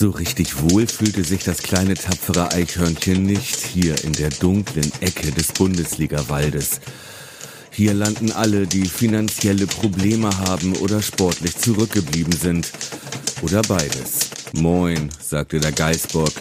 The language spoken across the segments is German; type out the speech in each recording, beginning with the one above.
So richtig wohl fühlte sich das kleine tapfere Eichhörnchen nicht hier in der dunklen Ecke des Bundesliga-Waldes. Hier landen alle, die finanzielle Probleme haben oder sportlich zurückgeblieben sind. Oder beides. Moin, sagte der Geißbock.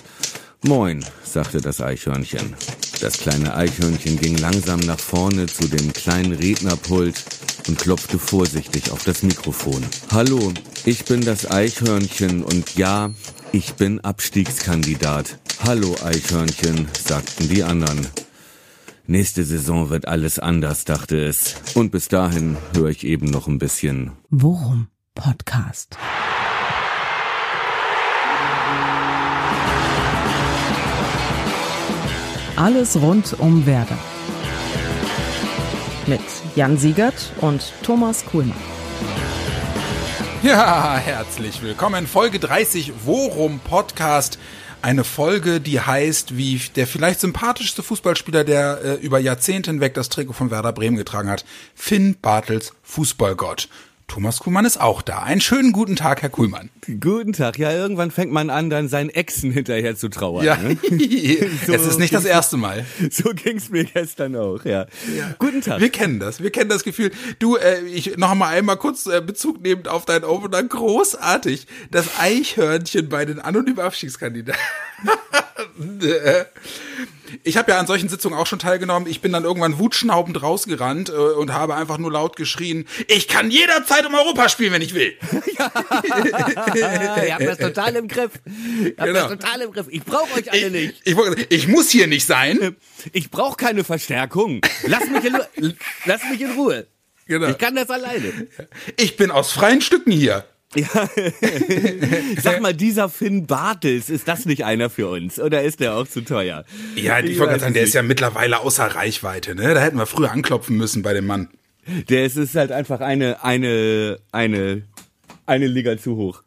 Moin, sagte das Eichhörnchen. Das kleine Eichhörnchen ging langsam nach vorne zu dem kleinen Rednerpult und klopfte vorsichtig auf das Mikrofon. Hallo, ich bin das Eichhörnchen und ja, ich bin Abstiegskandidat. Hallo Eichhörnchen, sagten die anderen. Nächste Saison wird alles anders, dachte es. Und bis dahin höre ich eben noch ein bisschen. Worum Podcast. Alles rund um Werder. Mit Jan Siegert und Thomas Kuhlmann. Ja, herzlich willkommen. Folge 30 Worum Podcast. Eine Folge, die heißt, wie der vielleicht sympathischste Fußballspieler, der äh, über Jahrzehnte hinweg das Trikot von Werder Bremen getragen hat, Finn Bartels Fußballgott. Thomas Kuhlmann ist auch da. Einen schönen guten Tag, Herr Kuhlmann. Guten Tag. Ja, irgendwann fängt man an, dann seinen Exen hinterher zu trauern. Ja, ne? so es ist nicht das erste Mal. So ging's mir gestern auch, ja. ja. Guten Tag. Wir kennen das. Wir kennen das Gefühl. Du, äh, ich noch mal einmal kurz äh, Bezug nehmend auf dein Opener. Großartig. Das Eichhörnchen bei den anonymen Abstiegskandidaten. ich habe ja an solchen Sitzungen auch schon teilgenommen. Ich bin dann irgendwann wutschnaubend rausgerannt äh, und habe einfach nur laut geschrien, ich kann jederzeit um Europa spielen, wenn ich will. ja. Ihr habt das total im Griff. Ihr habt genau. das total im Griff. Ich brauche euch alle nicht. Ich, ich, ich, muss hier nicht sein. Ich brauche keine Verstärkung. Lass mich in, lass mich in Ruhe. Genau. Ich kann das alleine. Ich bin aus freien Stücken hier. Ja. Sag mal, dieser Finn Bartels, ist das nicht einer für uns? Oder ist der auch zu teuer? Ja, ich, ich wollte gerade sagen, der ist ja mittlerweile außer Reichweite, ne? Da hätten wir früher anklopfen müssen bei dem Mann. Der ist, ist halt einfach eine, eine, eine, eine Liga zu hoch.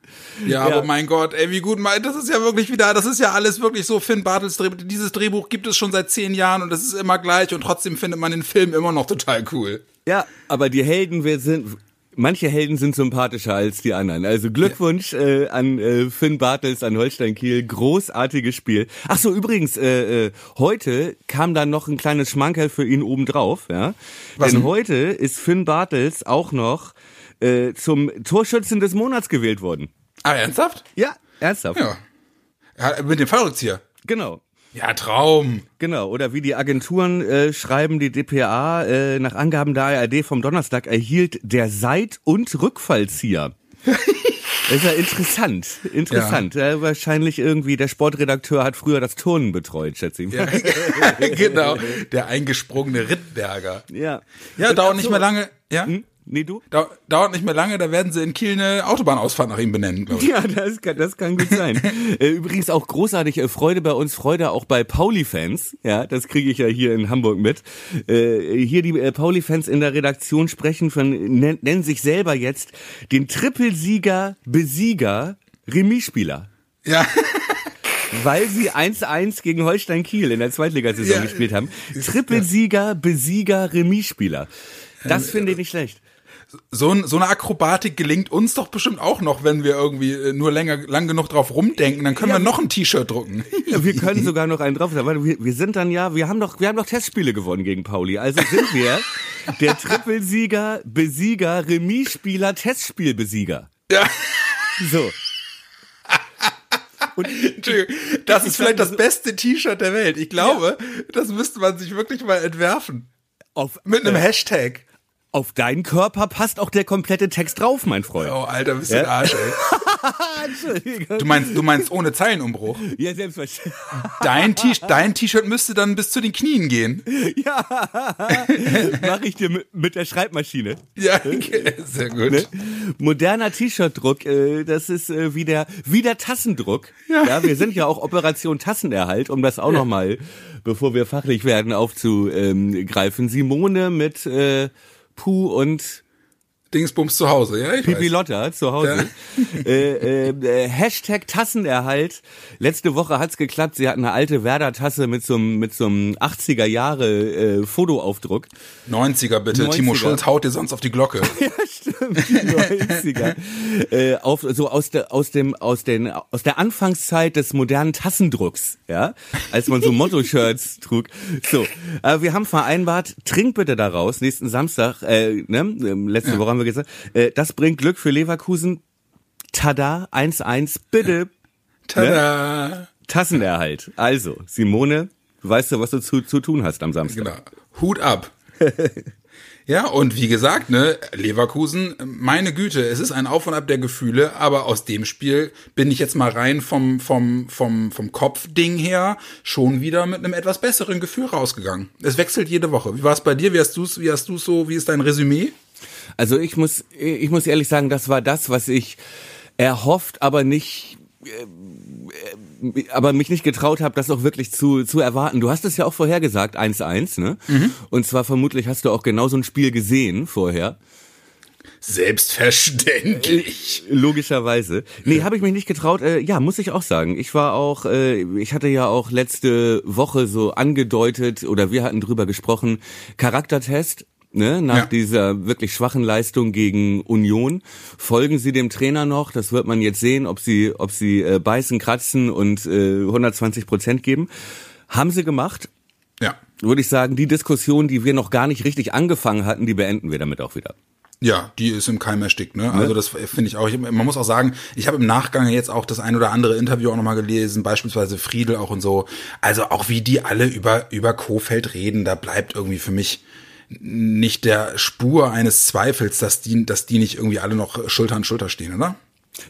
Ja, ja, aber mein Gott, ey, wie gut das ist ja wirklich wieder, das ist ja alles wirklich so Finn Bartels Drehbuch. Dieses Drehbuch gibt es schon seit zehn Jahren und das ist immer gleich und trotzdem findet man den Film immer noch total cool. Ja, aber die Helden, wir sind, manche Helden sind sympathischer als die anderen. Also Glückwunsch äh, an äh, Finn Bartels, an Holstein Kiel. Großartiges Spiel. Ach so, übrigens, äh, äh, heute kam dann noch ein kleines Schmankerl für ihn obendrauf. Ja? Was Denn heute ist Finn Bartels auch noch äh, zum Torschützen des Monats gewählt worden. Ah, ernsthaft? Ja, ernsthaft. Ja. ja mit dem Fallrückzieher. Genau. Ja, Traum. Genau, oder wie die Agenturen äh, schreiben, die DPA äh, nach Angaben der ARD vom Donnerstag erhielt der Seit- und Rückfallzieher. Das ist ja interessant, interessant. Ja. Ja, wahrscheinlich irgendwie der Sportredakteur hat früher das Turnen betreut, schätze ich. Ja, genau, der eingesprungene Rittberger. Ja. Ja, dauert nicht mehr lange. Ja. Hm? Nee, du? Da, dauert nicht mehr lange, da werden sie in Kiel eine Autobahnausfahrt nach ihm benennen, glaube ich. Ja, das kann, das kann gut sein. Äh, übrigens auch großartig, äh, Freude bei uns, Freude auch bei Pauli-Fans. Ja, das kriege ich ja hier in Hamburg mit. Äh, hier die Pauli-Fans in der Redaktion sprechen von, nennen sich selber jetzt den Trippelsieger, Besieger, Remisspieler. Ja. weil sie 1-1 gegen Holstein Kiel in der Zweitligasaison ja, gespielt haben. Trippelsieger, Besieger, Remisspieler. Das finde ich nicht schlecht so, so eine Akrobatik gelingt uns doch bestimmt auch noch, wenn wir irgendwie äh, nur länger, lang genug drauf rumdenken, dann können ja, wir noch ein T-Shirt drucken. Ja, wir können sogar noch einen drauf, weil wir, wir sind dann ja, wir haben doch, wir haben doch Testspiele gewonnen gegen Pauli. Also sind wir der Trippelsieger, Besieger, Remisspieler, Testspielbesieger. Ja. So. Und Entschuldigung, das ist vielleicht das beste T-Shirt der Welt. Ich glaube, ja. das müsste man sich wirklich mal entwerfen. Auf, Mit einem äh, Hashtag. Auf deinen Körper passt auch der komplette Text drauf, mein Freund. Oh, Alter, bist du ja? ein Arsch, ey. Entschuldigung. Du meinst, du meinst ohne Zeilenumbruch? Ja, selbstverständlich. Dein T-Shirt dein T-Shirt müsste dann bis zu den Knien gehen. Ja, mach ich dir mit, mit der Schreibmaschine. Ja, okay, sehr gut. Ne? Moderner T-Shirt-Druck, äh, das ist äh, wie, der, wie der Tassendruck. Ja. ja, wir sind ja auch Operation Tassenerhalt, um das auch ja. nochmal, bevor wir fachlich werden, aufzugreifen. Simone mit... Äh, Puh und Dingsbums zu Hause, ja, ich Pipi. Lotta zu Hause. Äh, äh, äh, Hashtag Tassenerhalt. Letzte Woche hat's geklappt. Sie hat eine alte Werder-Tasse mit so einem mit so einem 80er Jahre äh, Fotoaufdruck. 90er bitte, 90er. Timo Schulz haut dir sonst auf die Glocke. Ja, stimmt. Die 90er. äh, auf, so aus der, aus dem, aus den, aus der Anfangszeit des modernen Tassendrucks, ja, als man so Motto-Shirts trug. So, äh, wir haben vereinbart, trink bitte daraus, nächsten Samstag, äh, ne, ähm, letzte Woche haben wir gesagt, äh, das bringt Glück für Leverkusen. Tada, 1-1, bitte, Tada! Tassenerhalt. Also, Simone, du weißt ja, was du zu, zu tun hast am Samstag. Genau. Hut ab. ja, und wie gesagt, ne, Leverkusen, meine Güte, es ist ein Auf und Ab der Gefühle, aber aus dem Spiel bin ich jetzt mal rein vom, vom, vom, vom Kopfding her schon wieder mit einem etwas besseren Gefühl rausgegangen. Es wechselt jede Woche. Wie war es bei dir? Wie hast du's, wie hast du so, wie ist dein Resümee? Also ich muss, ich muss ehrlich sagen, das war das, was ich erhofft, aber nicht, äh, äh, aber mich nicht getraut habe, das auch wirklich zu, zu erwarten. Du hast es ja auch vorher gesagt, 1-1, ne? Und zwar vermutlich hast du auch genau so ein Spiel gesehen vorher. Selbstverständlich. Logischerweise. Nee, habe ich mich nicht getraut. Äh, ja, muss ich auch sagen. Ich war auch, äh, ich hatte ja auch letzte Woche so angedeutet oder wir hatten drüber gesprochen, Charaktertest. Ne, nach Ja. dieser wirklich schwachen Leistung gegen Union folgen sie dem Trainer noch. Das wird man jetzt sehen, ob sie, ob sie äh, beißen, kratzen und äh, 120 Prozent geben. Haben sie gemacht. Ja. Würde ich sagen, die Diskussion, die wir noch gar nicht richtig angefangen hatten, die beenden wir damit auch wieder. Ja, die ist im Keim erstickt, ne? Also das finde ich auch. Ich, man muss auch sagen, ich habe im Nachgang jetzt auch das ein oder andere Interview auch nochmal gelesen, beispielsweise Friedel auch und so. Also auch wie die alle über, über Kofeld reden, da bleibt irgendwie für mich nicht der Spur eines Zweifels, dass die, dass die nicht irgendwie alle noch Schulter an Schulter stehen, oder?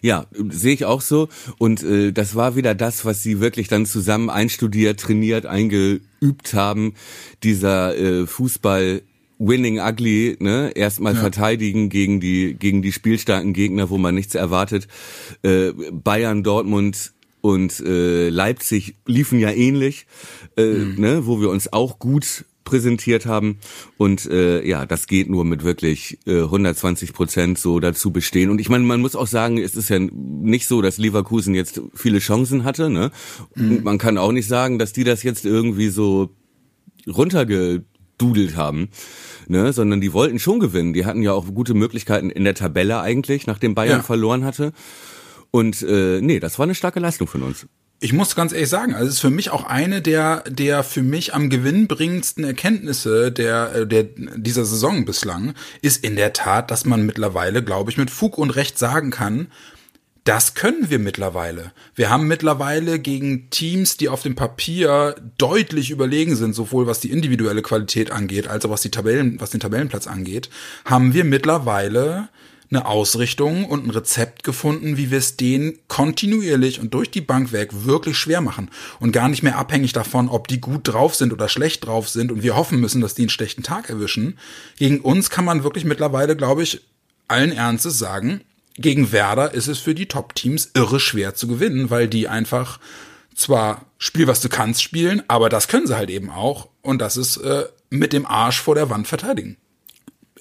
Ja, sehe ich auch so. Und äh, das war wieder das, was sie wirklich dann zusammen einstudiert, trainiert, eingeübt haben. Dieser äh, Fußball Winning Ugly, ne? Erstmal verteidigen gegen die gegen die spielstarken Gegner, wo man nichts erwartet. Äh, Bayern, Dortmund und äh, Leipzig liefen ja ähnlich, äh, ne? Wo wir uns auch gut präsentiert haben und äh, ja, das geht nur mit wirklich äh, 120 Prozent so dazu bestehen. Und ich meine, man muss auch sagen, es ist ja nicht so, dass Leverkusen jetzt viele Chancen hatte. Ne? Und man kann auch nicht sagen, dass die das jetzt irgendwie so runtergedudelt haben, ne? sondern die wollten schon gewinnen. Die hatten ja auch gute Möglichkeiten in der Tabelle eigentlich, nachdem Bayern Ja. verloren hatte. Und äh, nee, das war eine starke Leistung von uns. Ich muss ganz ehrlich sagen, also es ist für mich auch eine der, der für mich am gewinnbringendsten Erkenntnisse der, äh, der, dieser Saison bislang, ist in der Tat, dass man mittlerweile, glaube ich, mit Fug und Recht sagen kann, das können wir mittlerweile. Wir haben mittlerweile gegen Teams, die auf dem Papier deutlich überlegen sind, sowohl was die individuelle Qualität angeht, als auch was die Tabellen, was den Tabellenplatz angeht, haben wir mittlerweile eine Ausrichtung und ein Rezept gefunden, wie wir es denen kontinuierlich und durch die Bank weg wirklich schwer machen und gar nicht mehr abhängig davon, ob die gut drauf sind oder schlecht drauf sind und wir hoffen müssen, dass die einen schlechten Tag erwischen. Gegen uns kann man wirklich mittlerweile, glaube ich, allen Ernstes sagen, gegen Werder ist es für die Top-Teams irre schwer zu gewinnen, weil die einfach zwar Spiel, was du kannst, spielen, aber das können sie halt eben auch und das ist äh, mit dem Arsch vor der Wand verteidigen.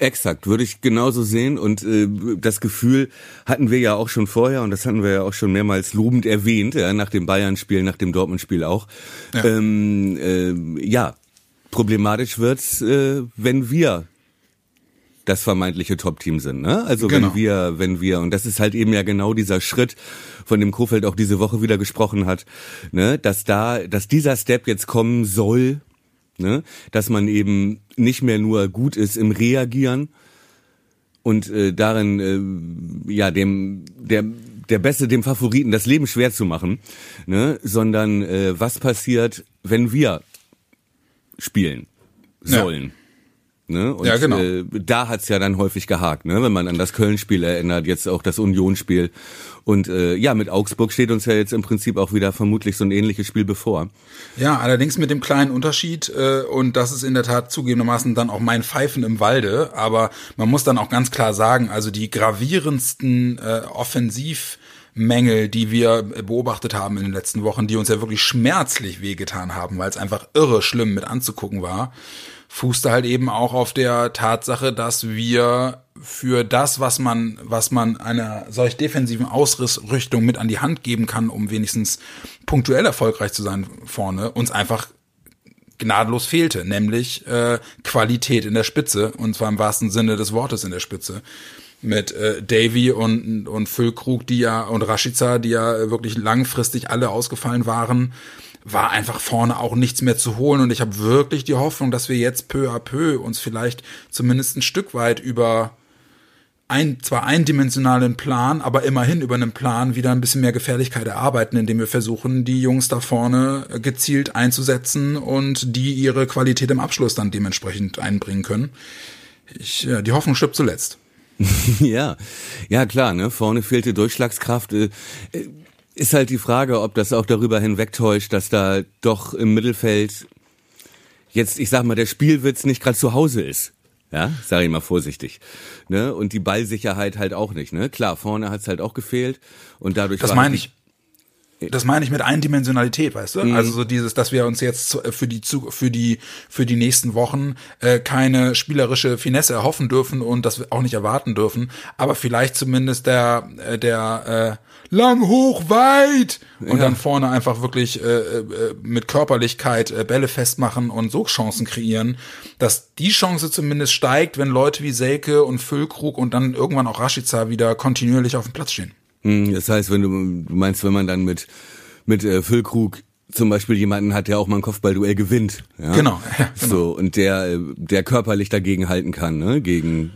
Exakt, würde ich genauso sehen. Und äh, das Gefühl hatten wir ja auch schon vorher und das hatten wir ja auch schon mehrmals lobend erwähnt, ja, nach dem Bayern-Spiel, nach dem Dortmund-Spiel auch. Ja. Ähm, äh, ja problematisch wird's, äh, wenn wir das vermeintliche Top-Team sind. Ne? Also Genau. wenn wir, wenn wir, und das ist halt eben ja genau dieser Schritt, von dem Kofeld auch diese Woche wieder gesprochen hat, ne? dass da, dass dieser Step jetzt kommen soll, ne? dass man eben nicht mehr nur gut ist im Reagieren und äh, darin äh, ja dem der der Beste dem Favoriten das Leben schwer zu machen, ne? sondern äh, was passiert, wenn wir spielen Ja. Ne? Und Ja, genau. äh, da hat's ja dann häufig gehakt, ne? wenn man an das Köln-Spiel erinnert, jetzt auch das Union-Spiel. Und äh, ja, mit Augsburg steht uns ja jetzt im Prinzip auch wieder vermutlich so ein ähnliches Spiel bevor. Ja, allerdings mit dem kleinen Unterschied, äh, und das ist in der Tat zugegebenermaßen dann auch mein Pfeifen im Walde, aber man muss dann auch ganz klar sagen, also die gravierendsten äh, Offensivmängel, die wir beobachtet haben in den letzten Wochen, die uns ja wirklich schmerzlich wehgetan haben, weil es einfach irre schlimm mit anzugucken war, fußte halt eben auch auf der Tatsache, dass wir für das, was man, was man einer solch defensiven Ausrichtung mit an die Hand geben kann, um wenigstens punktuell erfolgreich zu sein vorne, uns einfach gnadenlos fehlte, nämlich äh, Qualität in der Spitze und zwar im wahrsten Sinne des Wortes in der Spitze. Mit äh, Davy und und Füllkrug, die ja und Rashica, die ja wirklich langfristig alle ausgefallen waren, war einfach vorne auch nichts mehr zu holen und ich habe wirklich die Hoffnung, dass wir jetzt peu à peu uns vielleicht zumindest ein Stück weit über ein, zwar eindimensionalen Plan, aber immerhin über einen Plan wieder ein bisschen mehr Gefährlichkeit erarbeiten, indem wir versuchen, die Jungs da vorne gezielt einzusetzen und die ihre Qualität im Abschluss dann dementsprechend einbringen können. Ich, ja, die Hoffnung stirbt zuletzt. ja, ja klar, ne? Vorne fehlte Durchschlagskraft. Ist halt die Frage, ob das auch darüber hinwegtäuscht, dass da doch im Mittelfeld jetzt, ich sag mal, der Spielwitz nicht gerade zu Hause ist. Ja, sage ich mal vorsichtig. Ne? Und die Ballsicherheit halt auch nicht. Ne? Klar, vorne hat's halt auch gefehlt. Und dadurch das meine ich. Das meine ich mit Eindimensionalität, weißt du? Mhm. Also so dieses, dass wir uns jetzt für die für die für die nächsten Wochen äh, keine spielerische Finesse erhoffen dürfen und das auch nicht erwarten dürfen, aber vielleicht zumindest der äh, der äh, lang, hoch, weit und ja. dann vorne einfach wirklich äh, äh, mit Körperlichkeit äh, Bälle festmachen und so Chancen kreieren, dass die Chance zumindest steigt, wenn Leute wie Selke und Füllkrug und dann irgendwann auch Rashica wieder kontinuierlich auf dem Platz stehen. Hm, das heißt, wenn du, du meinst, wenn man dann mit mit äh, Füllkrug zum Beispiel jemanden hat, der auch mal ein Kopfballduell gewinnt. Ja? Genau, ja, genau. So, und der, äh, der körperlich dagegen halten kann, ne? Gegen,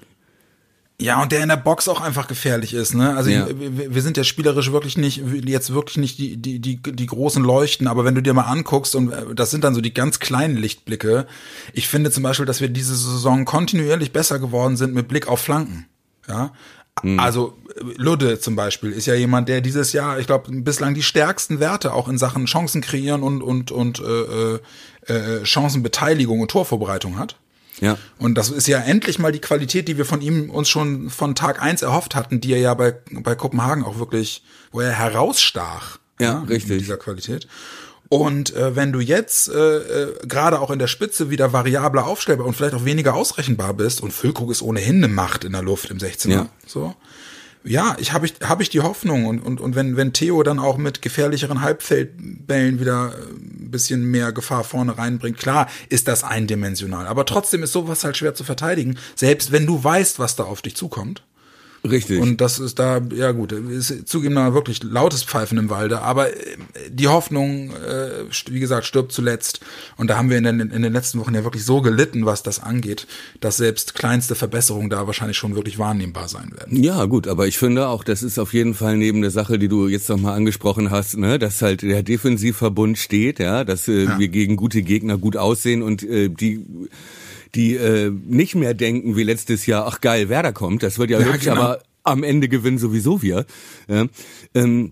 ja, und der in der Box auch einfach gefährlich ist, ne? Also ja. wir, sind ja spielerisch wirklich nicht, jetzt wirklich nicht die, die, die, die großen Leuchten, aber wenn du dir mal anguckst, und äh, das sind dann so die ganz kleinen Lichtblicke, ich finde zum Beispiel, dass wir diese Saison kontinuierlich besser geworden sind mit Blick auf Flanken. Ja. Mhm. Also Ludde zum Beispiel ist ja jemand, der dieses Jahr, ich glaube, bislang die stärksten Werte auch in Sachen Chancen kreieren und, und, und äh, äh, äh Chancenbeteiligung und Torvorbereitung hat. Ja. Und das ist ja endlich mal die Qualität, die wir von ihm uns schon von Tag eins erhofft hatten, die er ja bei, bei Kopenhagen auch wirklich, wo er herausstach. Ja, ja richtig. In dieser Qualität. Und äh, wenn du jetzt äh, äh, gerade auch in der Spitze wieder variabler aufstellbar und vielleicht auch weniger ausrechenbar bist und Füllkrug ist ohnehin eine Macht in der Luft im 16er, ja. so, ja, ich habe ich habe ich die Hoffnung und und und wenn wenn Theo dann auch mit gefährlicheren Halbfeldbällen wieder äh, ein bisschen mehr Gefahr vorne reinbringt, klar ist das eindimensional, aber trotzdem ist sowas halt schwer zu verteidigen, selbst wenn du weißt, was da auf dich zukommt. Richtig. Und das ist da, ja gut, ist zugeben wirklich lautes Pfeifen im Walde, aber äh, die Hoffnung, äh, wie gesagt, stirbt zuletzt. Und da haben wir in den, in den letzten Wochen ja wirklich so gelitten, was das angeht, dass selbst kleinste Verbesserungen da wahrscheinlich schon wirklich wahrnehmbar sein werden. Ja, gut, aber ich finde auch, das ist auf jeden Fall neben der Sache, die du jetzt nochmal angesprochen hast, ne, dass halt der Defensivverbund steht, ja, dass äh, ja. wir gegen gute Gegner gut aussehen und äh, die die äh, nicht mehr denken wie letztes Jahr, ach geil, Werder kommt, das wird ja, ja wirklich, genau. aber am Ende gewinnen sowieso wir. Ja, ähm,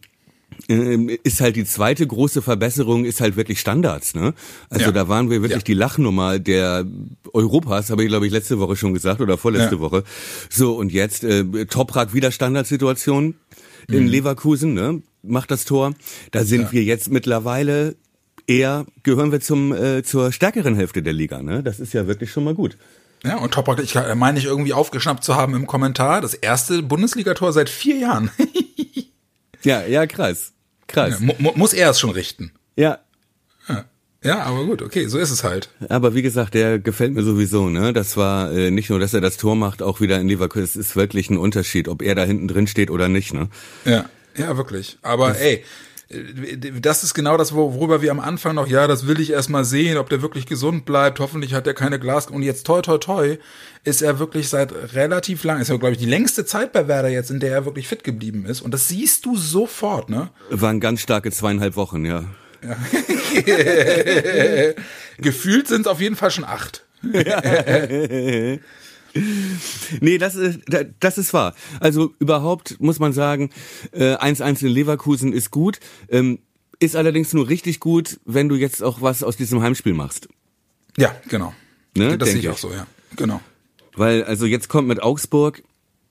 äh, ist halt die zweite große Verbesserung ist halt wirklich Standards, ne? Also ja. da waren wir wirklich ja. die Lachnummer der Europas, habe ich glaube ich letzte Woche schon gesagt oder vorletzte ja. Woche. So und jetzt äh, Toprak wieder Standardsituation in mhm. Leverkusen, ne? Macht das Tor. Da sind wir jetzt mittlerweile eher gehören wir zum äh, zur stärkeren Hälfte der Liga, ne? Das ist ja wirklich schon mal gut. Ja, und Toprak, ich meine ich irgendwie aufgeschnappt zu haben im Kommentar, das erste Bundesligator seit vier Jahren. ja, ja, krass. Krass. Ja, mu muss er es schon richten. Ja. ja. Ja, aber gut, okay, so ist es halt. Aber wie gesagt, der gefällt mir sowieso, ne? Das war äh, nicht nur, dass er das Tor macht, auch wieder in Leverkusen. Es ist wirklich ein Unterschied, ob er da hinten drin steht oder nicht, ne? Ja, ja, wirklich. Aber das, ey, das ist genau das, worüber wir am Anfang noch, ja, das will ich erst mal sehen, ob der wirklich gesund bleibt. Hoffentlich hat er keine Glas. Und jetzt toi, toi, toi, ist er wirklich seit relativ lang, ist ja, glaube ich, die längste Zeit bei Werder jetzt, in der er wirklich fit geblieben ist. Und das siehst du sofort, ne? Waren ganz starke zweieinhalb Wochen, ja. ja. Gefühlt sind es auf jeden Fall schon acht. nee, das ist, das ist wahr. Also überhaupt muss man sagen, 1-1 äh, in Leverkusen ist gut, ähm, ist allerdings nur richtig gut, wenn du jetzt auch was aus diesem Heimspiel machst. Ja, genau. Ne? Das sehe ich auch so, ja. Genau. Weil, also jetzt kommt mit Augsburg,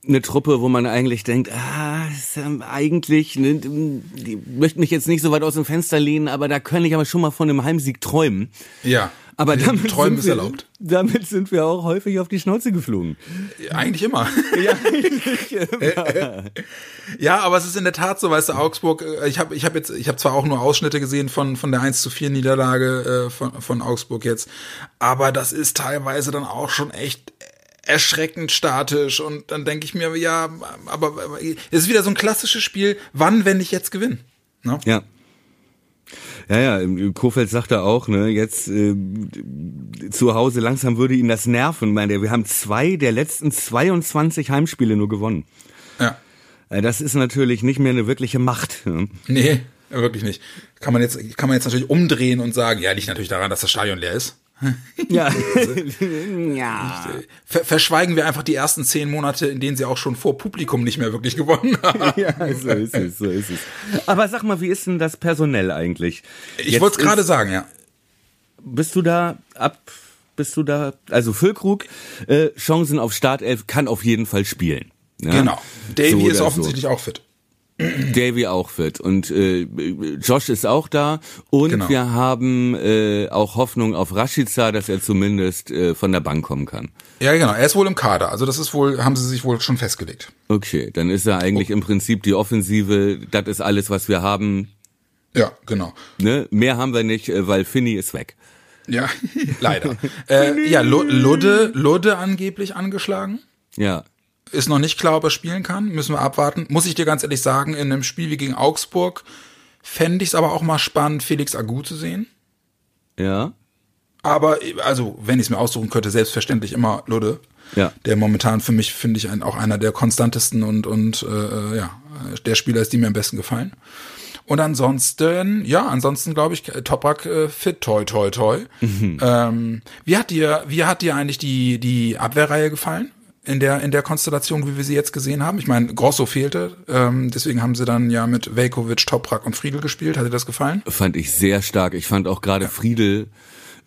eine Truppe, wo man eigentlich denkt, ah, ähm, eigentlich, ne, die möchten mich jetzt nicht so weit aus dem Fenster lehnen, aber da kann ich aber schon mal von einem Heimsieg träumen. Ja. Aber damit Träumen sind ist wir, erlaubt. Damit sind wir auch häufig auf die Schnauze geflogen. Eigentlich immer. Ja, eigentlich immer. Ja, aber es ist in der Tat so, weißt du, Augsburg, äh, ich habe ich hab jetzt, ich habe zwar auch nur Ausschnitte gesehen von, von der 1 zu 4 Niederlage äh, von, von Augsburg jetzt, aber das ist teilweise dann auch schon echt erschreckend statisch und dann denke ich mir, ja, aber aber es ist wieder so ein klassisches Spiel, wann, wenn ich jetzt gewinne? Ne? Ja. Ja, ja, im- Kofeld sagte auch, ne, jetzt äh, zu Hause langsam würde ihn das nerven. Meine, wir haben zwei der letzten 22 Heimspiele nur gewonnen. Ja. Äh, Das ist natürlich nicht mehr eine wirkliche Macht. ne? Nee, wirklich nicht. Kann man jetzt, kann man jetzt natürlich umdrehen und sagen, ja, liegt natürlich daran, dass das Stadion leer ist. Ja. ja. Ver verschweigen wir einfach die ersten zehn Monate, in denen sie auch schon vor Publikum nicht mehr wirklich gewonnen haben. ja, so ist es, so ist es. Aber sag mal, wie ist denn das personell eigentlich? Ich wollte es gerade sagen, ja. Bist du da ab, bist du da, also Füllkrug, äh, Chancen auf Startelf kann auf jeden Fall spielen. Ja? Genau. Davy So ist offensichtlich auch fit. Davy auch fit und äh, Josh ist auch da und Genau. wir haben äh, auch Hoffnung auf Rashica, dass er zumindest äh, von der Bank kommen kann. Ja, genau. Er ist wohl im Kader. Also das ist wohl, haben sie sich wohl schon festgelegt. Okay, dann ist er eigentlich im Prinzip die Offensive, das ist alles, was wir haben. Ja, genau. Ne? Mehr haben wir nicht, äh, weil Finny ist weg. Ja, leider. äh, ja, Lu- Ludde, Ludde angeblich angeschlagen. Ja. Ist noch nicht klar, ob er spielen kann. Müssen wir abwarten. Muss ich dir ganz ehrlich sagen, in einem Spiel wie gegen Augsburg fände ich es aber auch mal spannend, Felix Agu zu sehen. Ja. Aber, also, wenn ich es mir aussuchen könnte, selbstverständlich immer Ludde. Ja. Der momentan für mich, finde ich, ein, auch einer der konstantesten und, und äh, ja, der Spieler ist, die mir am besten gefallen. Und ansonsten, ja, ansonsten glaube ich, Toprak äh, fit, toi, toi, toi. Ähm, wie hat dir, wie hat dir eigentlich die, die Abwehrreihe gefallen? In der, in der Konstellation, wie wir sie jetzt gesehen haben. Ich meine, Grosso fehlte, ähm, deswegen haben sie dann ja mit Velkovic, Toprak und Friedel gespielt. Hat dir das gefallen? Fand ich sehr stark. Ich fand auch gerade Friedel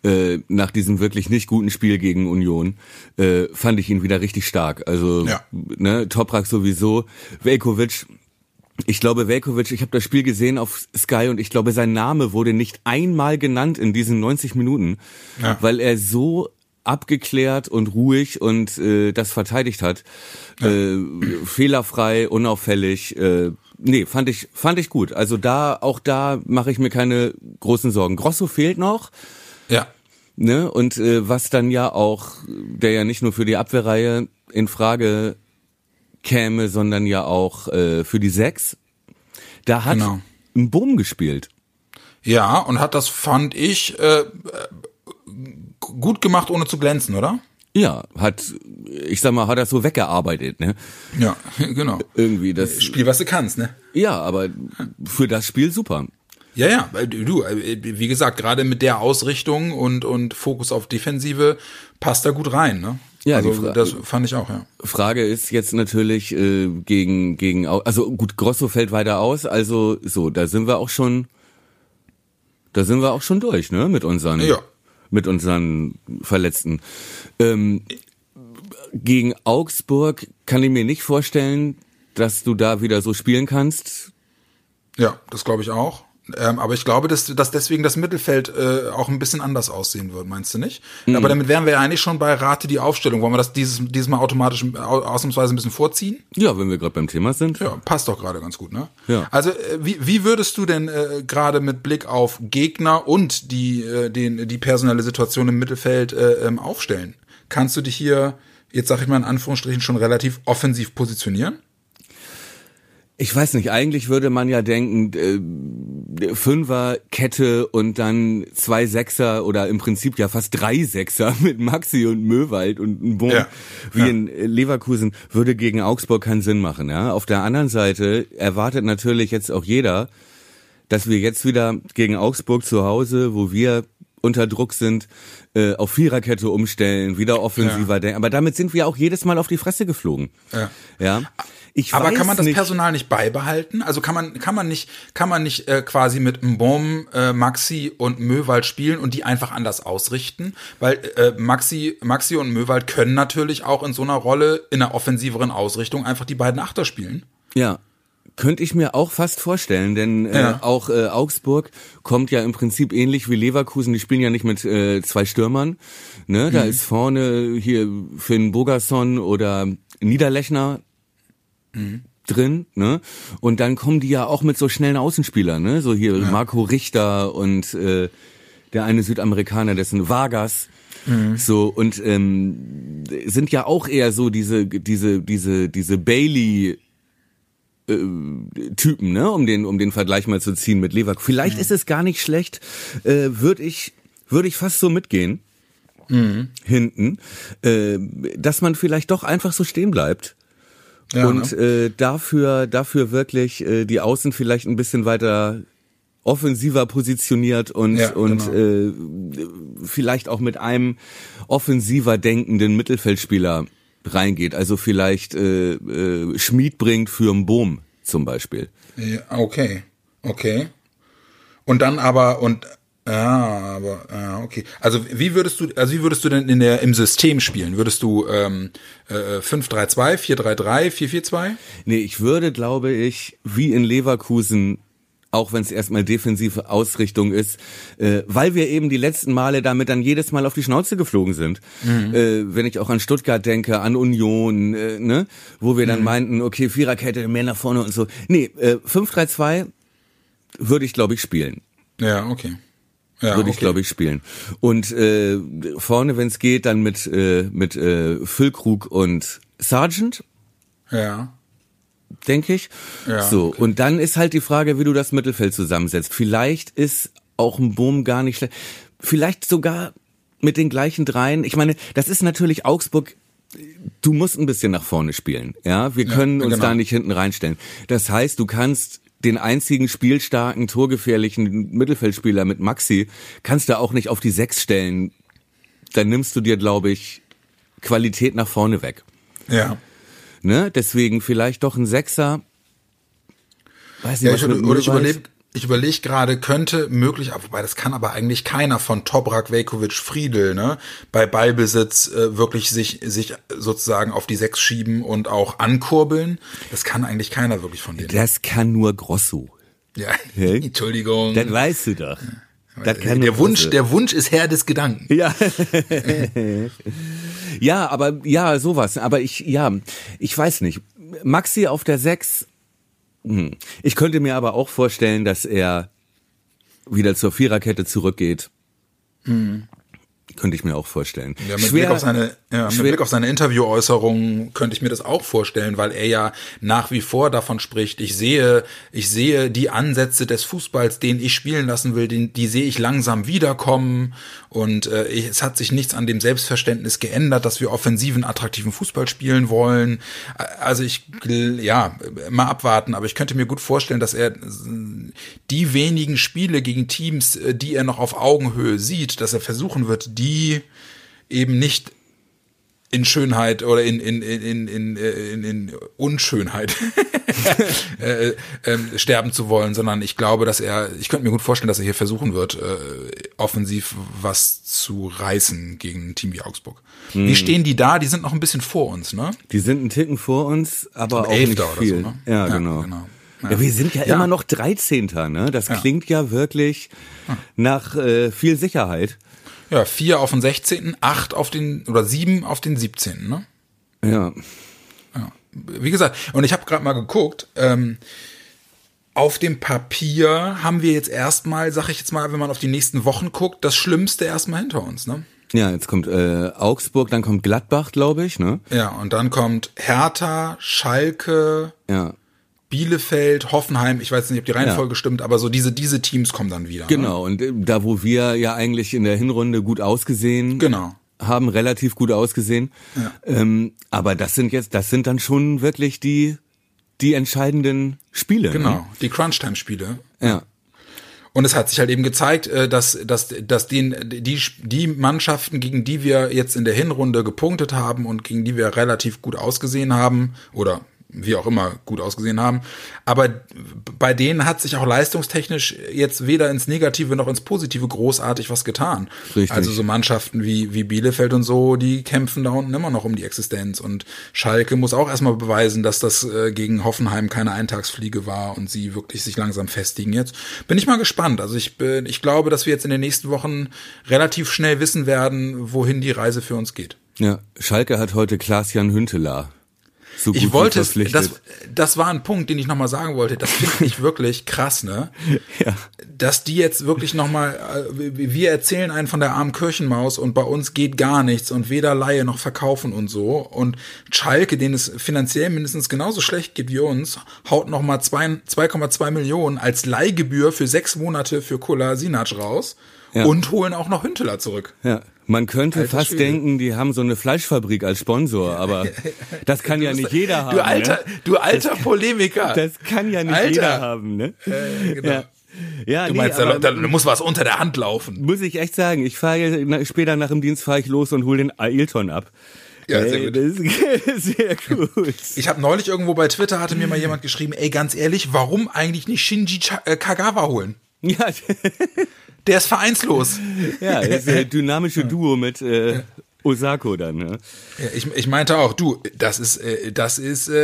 äh, nach diesem wirklich nicht guten Spiel gegen Union, äh, fand ich ihn wieder richtig stark. Also Ja. ne, Toprak sowieso. Velkovic, ich glaube Velkovic, ich habe das Spiel gesehen auf Sky und ich glaube sein Name wurde nicht einmal genannt in diesen 90 Minuten, Ja. weil er so abgeklärt und ruhig und äh, das verteidigt hat. Äh, fehlerfrei, unauffällig. Äh, nee, fand ich fand ich gut. Also da auch da mache ich mir keine großen Sorgen. Grosso fehlt noch. Ja. Ne? Und äh, was dann ja auch, der ja nicht nur für die Abwehrreihe in Frage käme, sondern ja auch äh, für die Sechs, da hat Genau. ein Boom gespielt. Ja, und hat das, fand ich, äh, gut gemacht, ohne zu glänzen, oder? Ja, hat, ich sag mal, hat er so weggearbeitet, ne? Ja, genau. Irgendwie das. Spiel, was du kannst, ne? Ja, aber für das Spiel super. Ja, ja, du, äh, wie gesagt, gerade mit der Ausrichtung und, und Fokus auf Defensive passt da gut rein, ne? Ja, also das fand ich auch, ja. Frage ist jetzt natürlich äh, gegen gegen also gut Grosso fällt weiter aus, also so, da sind wir auch schon da sind wir auch schon durch, ne, mit unseren Ja. Mit unseren Verletzten. Ähm, gegen Augsburg kann ich mir nicht vorstellen, dass du da wieder so spielen kannst. Ja, das glaube ich auch. Ähm, aber ich glaube, dass, dass deswegen das Mittelfeld äh, auch ein bisschen anders aussehen wird, meinst du nicht? Mhm. Aber damit wären wir ja eigentlich schon bei Rate die Aufstellung. Wollen wir das dieses, dieses Mal automatisch au- ausnahmsweise ein bisschen vorziehen? Ja, wenn wir gerade beim Thema sind. Ja, passt doch gerade ganz gut, ne? Ja. Also äh, wie, wie würdest du denn äh, gerade mit Blick auf Gegner und die, äh, den, die personelle Situation im Mittelfeld äh, ähm, aufstellen? Kannst du dich hier, jetzt sag ich mal in Anführungsstrichen, schon relativ offensiv positionieren? Ich weiß nicht, eigentlich würde man ja denken, äh, Fünfer, Kette und dann zwei Sechser oder im Prinzip ja fast drei Sechser mit Maxi und Möwald und ein Boom Ja, wie ja. in Leverkusen würde gegen Augsburg keinen Sinn machen. Ja? Auf der anderen Seite erwartet natürlich jetzt auch jeder, dass wir jetzt wieder gegen Augsburg zu Hause, wo wir unter Druck sind, äh, auf Viererkette umstellen, wieder offensiver denken. Aber damit sind wir auch jedes Mal auf die Fresse geflogen. Ja. Ja. Ich Aber kann man das nicht. Personal nicht beibehalten? Also kann man kann man nicht kann man nicht äh, quasi mit Mbom, äh, Maxi und Möwald spielen und die einfach anders ausrichten? Weil äh, Maxi Maxi und Möwald können natürlich auch in so einer Rolle in einer offensiveren Ausrichtung einfach die beiden Achter spielen. Ja. Könnte ich mir auch fast vorstellen, denn äh, Ja. auch äh, Augsburg kommt ja im Prinzip ähnlich wie Leverkusen. Die spielen ja nicht mit äh, zwei Stürmern. Ne? Da ist vorne hier Finn Bogerson oder Niederlechner drin, ne? Und dann kommen die ja auch mit so schnellen Außenspielern, ne? So hier Marco Richter und äh, der eine Südamerikaner, dessen Vargas. So und ähm, sind ja auch eher so diese diese diese diese Bailey äh, Typen, ne, um den um den Vergleich mal zu ziehen mit Leverkusen. Vielleicht ist es gar nicht schlecht, äh, würde ich würde ich fast so mitgehen hinten, äh, dass man vielleicht doch einfach so stehen bleibt Ja, und ne? äh, dafür dafür wirklich äh, die Außen vielleicht ein bisschen weiter offensiver positioniert und Ja, und genau. äh, vielleicht auch mit einem offensiver denkenden Mittelfeldspieler reingeht. Also vielleicht äh, äh, Schmied bringt für einen Boom zum Beispiel. Ja, okay. Okay. Und dann aber und ja, aber ja, okay. Also wie würdest du also wie würdest du denn in der im System spielen? Würdest du ähm, äh, 5-3-2, 4-3-3, 4-4-2? Nee, ich würde, glaube ich, wie in Leverkusen, auch wenn es erstmal defensive Ausrichtung ist, äh, weil wir eben die letzten Male damit dann jedes Mal auf die Schnauze geflogen sind. Äh, wenn ich auch an Stuttgart denke, an Union, äh, ne, wo wir dann meinten, okay, Viererkette, mehr nach vorne und so. Nee, äh, 5-3-2 würde ich, glaube ich, spielen. Ja, okay. Ja, Würde ich, okay. glaube ich, spielen. Und äh, vorne, wenn es geht, dann mit, äh, mit äh, Füllkrug und Sargent Ja. denke ich. Ja, so, okay. und dann ist halt die Frage, wie du das Mittelfeld zusammensetzt. Vielleicht ist auch ein Boom gar nicht schlecht. Vielleicht sogar mit den gleichen dreien. Ich meine, das ist natürlich Augsburg. Du musst ein bisschen nach vorne spielen. Ja, wir können uns genau. da nicht hinten reinstellen. Das heißt, du kannst den einzigen spielstarken, torgefährlichen Mittelfeldspieler mit Maxi, kannst du auch nicht auf die Sechs stellen. Dann nimmst du dir, glaube ich, Qualität nach vorne weg. Ja. Ne? Deswegen vielleicht doch ein Sechser. Weiß nicht, Ja, was ich, oder ich überlege ich überleg gerade, könnte möglich, ah, wobei das kann aber eigentlich keiner von Toprak, Velkovic, Friedel, ne, bei Ballbesitz äh, wirklich sich, sich sozusagen auf die Sechs schieben und auch ankurbeln. Das kann eigentlich keiner wirklich von denen. Das kann nur Grosso. Ja? Entschuldigung. Das weißt du doch. Das kann der Wunsch, Grosso. der Wunsch ist Herr des Gedanken. Ja. ja, aber ja, sowas. Aber ich, ja, ich weiß nicht. Maxi auf der 6. Hm. Ich könnte mir aber auch vorstellen, dass er wieder zur Viererkette zurückgeht. Könnte ich mir auch vorstellen. Ja, mit, Blick auf seine, ja, mit schwer- Blick auf seine Interviewäußerungen könnte ich mir das auch vorstellen, weil er ja nach wie vor davon spricht, ich sehe, ich sehe die Ansätze des Fußballs, den ich spielen lassen will, den, die sehe ich langsam wiederkommen und äh, es hat sich nichts an dem Selbstverständnis geändert, dass wir offensiven, attraktiven Fußball spielen wollen. Also ich, ja, mal abwarten, aber ich könnte mir gut vorstellen, dass er die wenigen Spiele gegen Teams, äh, die er noch auf Augenhöhe sieht, dass er versuchen wird, die eben nicht in Schönheit oder in in in in in, in Unschönheit äh, ähm, sterben zu wollen, sondern ich glaube, dass er, ich könnte mir gut vorstellen, dass er hier versuchen wird, äh, offensiv was zu reißen gegen ein Team wie Augsburg. Hm. Wie stehen die da? Die sind noch ein bisschen vor uns, ne? Die sind einen Ticken vor uns, aber auch Elfter nicht oder so, viel. ne? Ja, Ja, genau. genau. Ja. wir sind ja, Ja. immer noch 13. Ne? Das klingt ja wirklich nach äh, viel Sicherheit. Ja, vier auf den 16., acht auf den oder sieben auf den 17., ne? Ja. Ja. Wie gesagt, und ich habe gerade mal geguckt, ähm, auf dem Papier haben wir jetzt erstmal, sag ich jetzt mal, wenn man auf die nächsten Wochen guckt, das Schlimmste erstmal hinter uns, ne? Ja, jetzt kommt äh, Augsburg, dann kommt Gladbach, glaube ich, ne? Ja, und dann kommt Hertha, Schalke, Ja. Bielefeld, Hoffenheim, ich weiß nicht, ob die Reihenfolge stimmt, aber so diese, diese Teams kommen dann wieder. Ne? Genau, und äh, da wo wir ja eigentlich in der Hinrunde gut ausgesehen Genau. haben, relativ gut ausgesehen. Ähm, aber das sind jetzt, das sind dann schon wirklich die, die entscheidenden Spiele. Genau, die Crunch-Time-Spiele. Ne? Ja. Und es hat sich halt eben gezeigt, äh, dass, dass, dass den, die, die Mannschaften, gegen die wir jetzt in der Hinrunde gepunktet haben und gegen die wir relativ gut ausgesehen haben oder wie auch immer gut ausgesehen haben. Aber bei denen hat sich auch leistungstechnisch jetzt weder ins Negative noch ins Positive großartig was getan. Richtig. Also so Mannschaften wie, wie Bielefeld und so, die kämpfen da unten immer noch um die Existenz. Und Schalke muss auch erstmal beweisen, dass das äh, gegen Hoffenheim keine Eintagsfliege war und sie wirklich sich langsam festigen jetzt. Bin ich mal gespannt. Also ich, bin, ich glaube, dass wir jetzt in den nächsten Wochen relativ schnell wissen werden, wohin die Reise für uns geht. Ja, Schalke hat heute Klaas-Jan Hünteler so gut Ich wollte es, das, das war ein Punkt, den ich nochmal sagen wollte. Das finde ich wirklich krass, ne? Ja. Dass die jetzt wirklich nochmal, wir erzählen einen von der armen Kirchenmaus und bei uns geht gar nichts und weder Laie noch verkaufen und so. Und Schalke, denen es finanziell mindestens genauso schlecht geht wie uns, haut nochmal 2,2 Millionen als Leihgebühr für sechs Monate für Kolasinac raus Ja. und holen auch noch Hünteler zurück. Ja, man könnte Alter fast Schwede. denken, die haben so eine Fleischfabrik als Sponsor, aber das kann ja nicht jeder haben. Du alter, ne? du alter Polemiker. Das kann ja nicht Alter. jeder haben, ne? Äh, genau. Ja, ja Du nee, meinst, da, da muss was unter der Hand laufen. muss ich echt sagen, ich fahre später nach dem Dienst fahre ich los und hole den Ailton ab. Ja, sehr Ey, gut. Das ist sehr gut. Ich habe neulich irgendwo bei Twitter hatte mir mal jemand geschrieben, ey, ganz ehrlich, warum eigentlich nicht Shinji äh, Kagawa holen? Ja, Der ist vereinslos. ja, das ist dynamische Duo mit äh, Osako dann. Ne? Ja, ich, ich meinte auch, du, das ist, äh, das ist äh,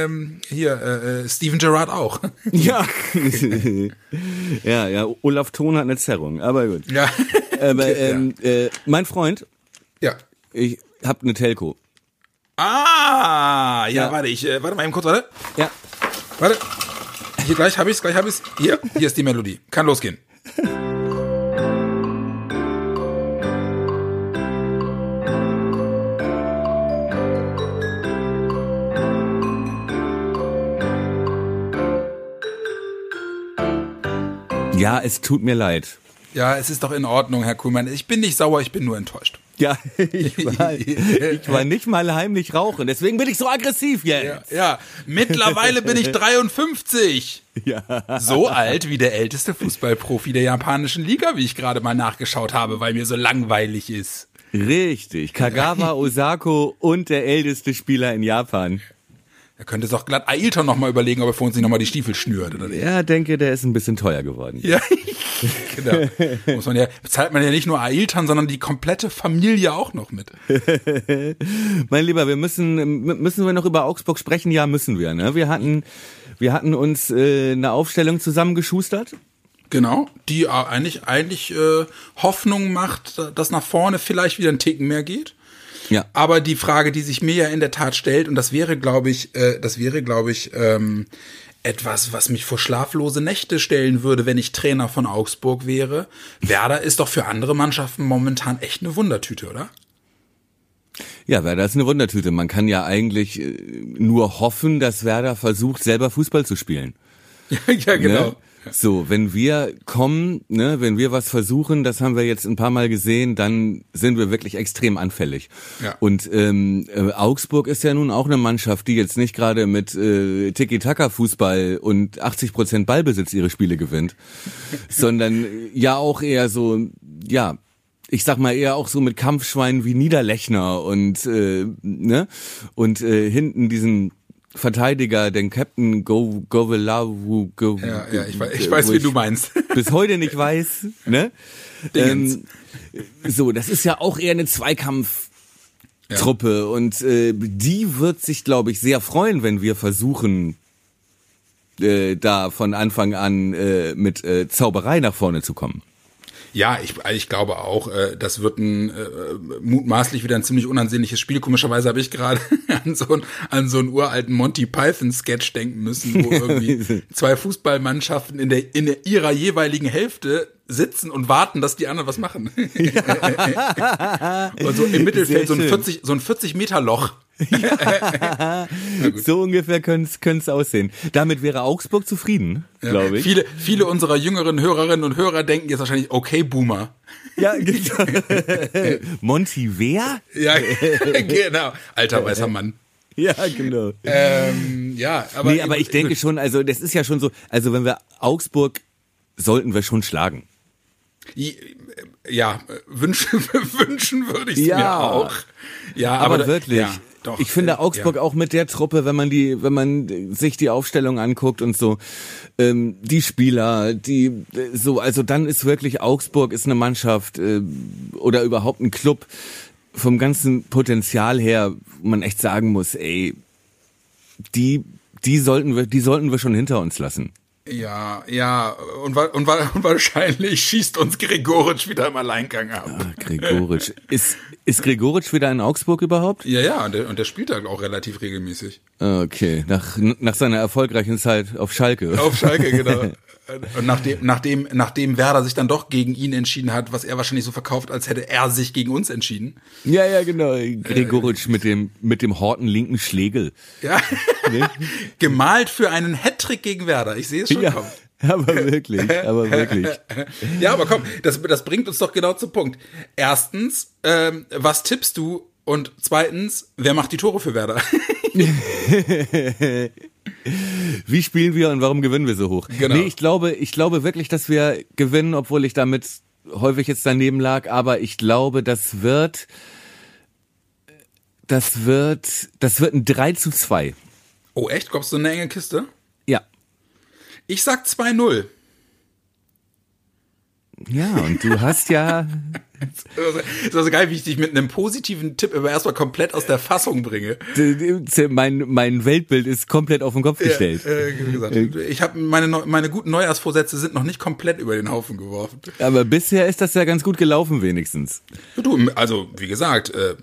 äh, ähm, hier äh, äh, Steven Gerrard auch. Ja. ja, ja, Olaf Thon hat eine Zerrung, aber gut. ja. Aber Ja. ähm, äh, mein Freund, ja. ich hab eine Telco. Ah, ja, Ja. warte, ich, äh, warte mal eben kurz, warte. Ja. Warte. Hier gleich habe ich's, gleich habe ich's. Hier, hier ist die Melodie. Kann losgehen. Ja, es tut mir leid. Ja, es ist doch in Ordnung, Herr Kuhlmann. Ich bin nicht sauer, ich bin nur enttäuscht. Ja, ich war, ich war nicht mal heimlich rauchen, deswegen bin ich so aggressiv jetzt. Ja, ja. mittlerweile bin ich 53. Ja. So alt wie der älteste Fußballprofi der japanischen Liga, wie ich gerade mal nachgeschaut habe, weil mir so langweilig ist. Richtig. Kagawa, Osako und der älteste Spieler in Japan. Da könnte es doch glatt Ailton noch mal überlegen, ob er für uns nicht noch mal die Stiefel schnürt oder nicht. Ja, denke, der ist ein bisschen teuer geworden. Ja, genau. Muss man ja, bezahlt man ja nicht nur Ailton, sondern die komplette Familie auch noch mit. Mein Lieber, wir müssen, müssen wir noch über Augsburg sprechen? Ja, müssen wir, ne? Wir hatten, wir hatten uns äh, eine Aufstellung zusammengeschustert. Genau, die äh, eigentlich, eigentlich äh, Hoffnung macht, dass nach vorne vielleicht wieder ein Ticken mehr geht. Ja. Aber die Frage, die sich mir ja in der Tat stellt, und das wäre, glaube ich, äh, das wäre, glaube ich, ähm, etwas, was mich vor schlaflose Nächte stellen würde, wenn ich Trainer von Augsburg wäre. Werder ist doch für andere Mannschaften momentan echt eine Wundertüte, oder? Ja, Werder ist eine Wundertüte. Man kann ja eigentlich äh, nur hoffen, dass Werder versucht, selber Fußball zu spielen. ja, genau. Ne? So, wenn wir kommen, ne, wenn wir was versuchen, das haben wir jetzt ein paar Mal gesehen, dann sind wir wirklich extrem anfällig. Ja. Und ähm, äh, Augsburg ist ja nun auch eine Mannschaft, die jetzt nicht gerade mit äh, Tiki-Taka-Fußball und 80 Prozent Ballbesitz ihre Spiele gewinnt, sondern äh, ja auch eher so, ja, ich sag mal eher auch so mit Kampfschweinen wie Niederlechner und äh, ne und äh, hinten diesen Verteidiger, den Captain Go Govelavu Go, Ja, ja, ich weiß, ich weiß wie du meinst. bis heute nicht weiß, ne? Ähm, so, das ist ja auch eher eine Zweikampftruppe und äh, die wird sich, glaube ich, sehr freuen, wenn wir versuchen, äh, da von Anfang an äh, mit äh, Zauberei nach vorne zu kommen. Ja, ich, ich glaube auch, äh, das wird ein äh, mutmaßlich wieder ein ziemlich unansehnliches Spiel. Komischerweise habe ich gerade an so, einen- an so einen uralten Monty Python Sketch denken müssen, wo irgendwie zwei Fußballmannschaften in der in der, ihrer jeweiligen Hälfte sitzen und warten, dass die anderen was machen. und so im Mittelfeld so ein schön. 40 so ein 40 Meter Loch. So ungefähr könnte es aussehen. Damit wäre Augsburg zufrieden, glaube ich. Viele viele unserer jüngeren Hörerinnen und Hörer denken jetzt wahrscheinlich okay Boomer. Ja, genau. Monty wer? Ja, genau. Alter weißer Mann. Ja, genau. Ähm, ja, aber nee, aber ich denke schon, also das ist ja schon so, also wenn wir Augsburg sollten wir schon schlagen. Ja, wünschen, wünschen würde ich es Ja. mir auch. Ja, Aber, aber, wirklich, Ja. Doch, ich finde äh, Augsburg ja. auch mit der Truppe, wenn man die, wenn man sich die Aufstellung anguckt und so, ähm, die Spieler, die äh, so, also dann ist wirklich Augsburg ist eine Mannschaft äh, oder überhaupt ein Club vom ganzen Potenzial her, wo man echt sagen muss, ey, die, die sollten wir, die sollten wir schon hinter uns lassen. Ja, ja, und, und, und wahrscheinlich schießt uns Gregoritsch wieder im Alleingang ab. Ah, Gregoritsch. ist, ist Gregoritsch wieder in Augsburg überhaupt? Ja, ja, und der, und der spielt da auch relativ regelmäßig. Okay, nach, nach seiner erfolgreichen Zeit auf Schalke. Auf Schalke, genau. Und nachdem, nachdem, nachdem Werder sich dann doch gegen ihn entschieden hat, was er wahrscheinlich so verkauft, als hätte er sich gegen uns entschieden. Ja, ja, genau. Gregoritsch mit dem, mit dem horten linken Schlegel. Ja. Gemalt für einen Hattrick gegen Werder. Ich sehe es schon Ja, kommen. aber wirklich, aber wirklich. Ja, aber komm, das, das bringt uns doch genau zum Punkt. Erstens, ähm, was tippst du? Und zweitens, wer macht die Tore für Werder? Wie spielen wir und warum gewinnen wir so hoch? Genau. Nee, ich glaube, ich glaube wirklich, dass wir gewinnen, obwohl ich damit häufig jetzt daneben lag, aber ich glaube, das wird, das wird, das wird ein 3 zu 2. Oh, echt? Glaubst du eine enge Kiste? Ja. Ich sag 2-0. Ja, und du hast ja, Ist also geil, wie ich dich mit einem positiven Tipp aber erstmal komplett aus der Fassung bringe. mein, mein Weltbild ist komplett auf den Kopf gestellt. Äh, wie gesagt, ich habe meine, meine guten Neujahrsvorsätze sind noch nicht komplett über den Haufen geworfen. Aber bisher ist das ja ganz gut gelaufen, wenigstens. Du, also wie gesagt, äh,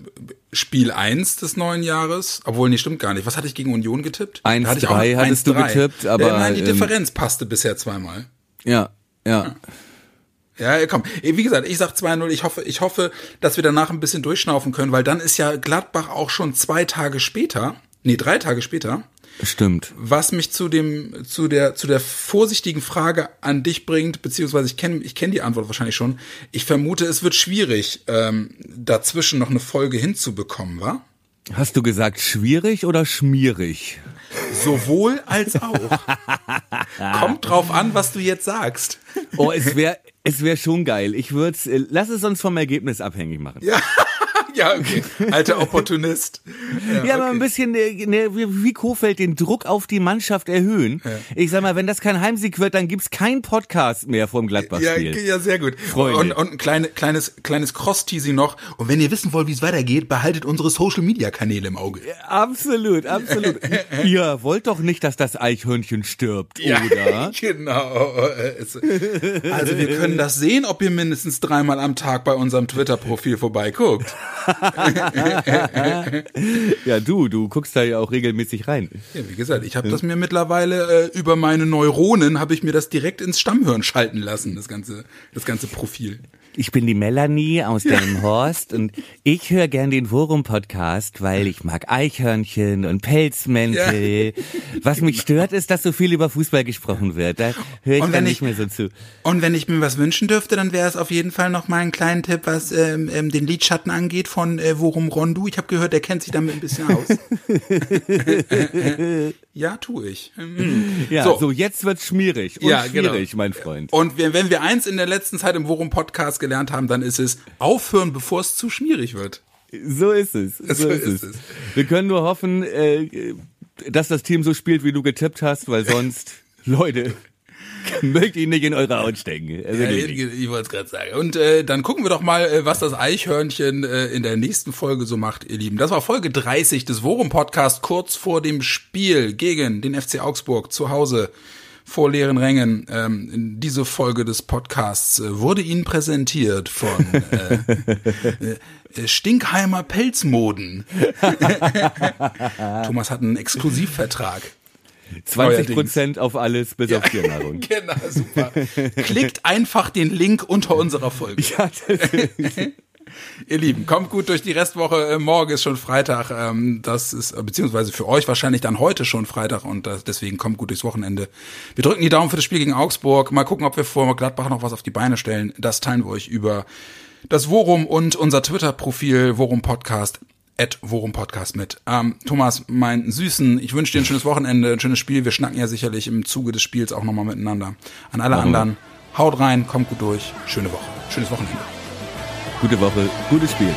Spiel 1 des neuen Jahres, obwohl nee, stimmt gar nicht. Was hatte ich gegen Union getippt? 1-3 Da hatte hattest du 1-3. getippt, aber, Ja, nein, die ähm, Differenz passte bisher zweimal. Ja, ja. Ja, komm. Wie gesagt, ich sag 2-0. Ich hoffe, ich hoffe, dass wir danach ein bisschen durchschnaufen können, weil dann ist ja Gladbach auch schon zwei Tage später, nee, drei Tage später, Stimmt. was mich zu dem, zu der, zu der vorsichtigen Frage an dich bringt, beziehungsweise ich kenne, ich kenne die Antwort wahrscheinlich schon. Ich vermute, es wird schwierig, ähm, dazwischen noch eine Folge hinzubekommen, wa? Hast du gesagt schwierig oder schmierig? Sowohl als auch. Kommt drauf an, was du jetzt sagst. Oh, es wäre es wär schon geil. Ich würde äh, lass es uns vom Ergebnis abhängig machen. Ja. Ja, okay. Alter Opportunist. Ja, aber ein bisschen äh, ne, wie, Kofeld den Druck auf die Mannschaft erhöhen. Ich sag mal, wenn das kein Heimsieg wird, dann gibt's kein Podcast mehr vom Ja, Gladbach-Spiel. ja, sehr gut. Freunde. Und, und ein kleine, kleines, kleines Cross-Teasing noch. Und wenn ihr wissen wollt, wie es weitergeht, behaltet unsere Social-Media-Kanäle im Auge. Absolut, absolut. Ihr wollt doch nicht, dass das Eichhörnchen stirbt, oder? genau. Also wir können das sehen, ob ihr mindestens dreimal am Tag bei unserem Twitter-Profil vorbeiguckt. Ja, du, du guckst da ja auch regelmäßig rein. Ja, wie gesagt, ich habe das mir mittlerweile äh, über meine Neuronen habe ich mir das direkt ins Stammhirn schalten lassen, das ganze, das ganze Profil. Ich bin die Melanie aus Delmenhorst und ich höre gern den Forum-Podcast, weil ich mag Eichhörnchen und Pelzmäntel. Was mich stört, ist, dass so viel über Fußball gesprochen wird. Da höre ich dann nicht mehr so zu. Und wenn ich mir was wünschen dürfte, dann wäre es auf jeden Fall noch mal einen kleinen Tipp, was ähm, ähm, den Lidschatten angeht von äh, Worum Rondu. Ich habe gehört, der kennt sich damit ein bisschen aus. ja, tu ich. Ja, So. so, jetzt wird's schmierig und Ja, genau. schwierig, mein Freund. Und wenn, wenn wir eins in der letzten Zeit im Worum Podcast gelernt haben, dann ist es aufhören, bevor es zu schmierig wird. So ist es. So, So ist, ist es. es. Wir können nur hoffen, äh, dass das Team so spielt, wie du getippt hast, weil sonst, Leute, mögt ihn nicht in eure Haut stecken. Äh, Ja, ich wollte es gerade sagen. Und äh, dann gucken wir doch mal, äh, was das Eichhörnchen äh, in der nächsten Folge so macht, ihr Lieben. Das war Folge 30 des Worum Podcast, kurz vor dem Spiel gegen den FC Augsburg zu Hause vor leeren Rängen. Ähm, diese Folge des Podcasts äh, wurde Ihnen präsentiert von äh, äh, Stinkheimer Pelzmoden. Thomas hat einen Exklusivvertrag. 20 Prozent auf alles, bis auf Tiernahrung. Genau, super. Klickt einfach den Link unter unserer Folge. Ja, Ihr Lieben, kommt gut durch die Restwoche. Äh, Morgen ist schon Freitag. Ähm, Das ist, äh, beziehungsweise für euch wahrscheinlich dann heute schon Freitag und das, deswegen kommt gut durchs Wochenende. Wir drücken die Daumen für das Spiel gegen Augsburg. Mal gucken, ob wir vor Gladbach noch was auf die Beine stellen. Das teilen wir euch über das Worum und unser Twitter-Profil Worum Podcast. At Worum Podcast mit. Ähm, Thomas, mein Süßen, ich wünsche dir ein schönes Wochenende, ein schönes Spiel. Wir schnacken ja sicherlich im Zuge des Spiels auch nochmal miteinander. An alle anderen, haut rein, kommt gut durch. Schöne Woche, schönes Wochenende. gute Woche, gutes Spiel.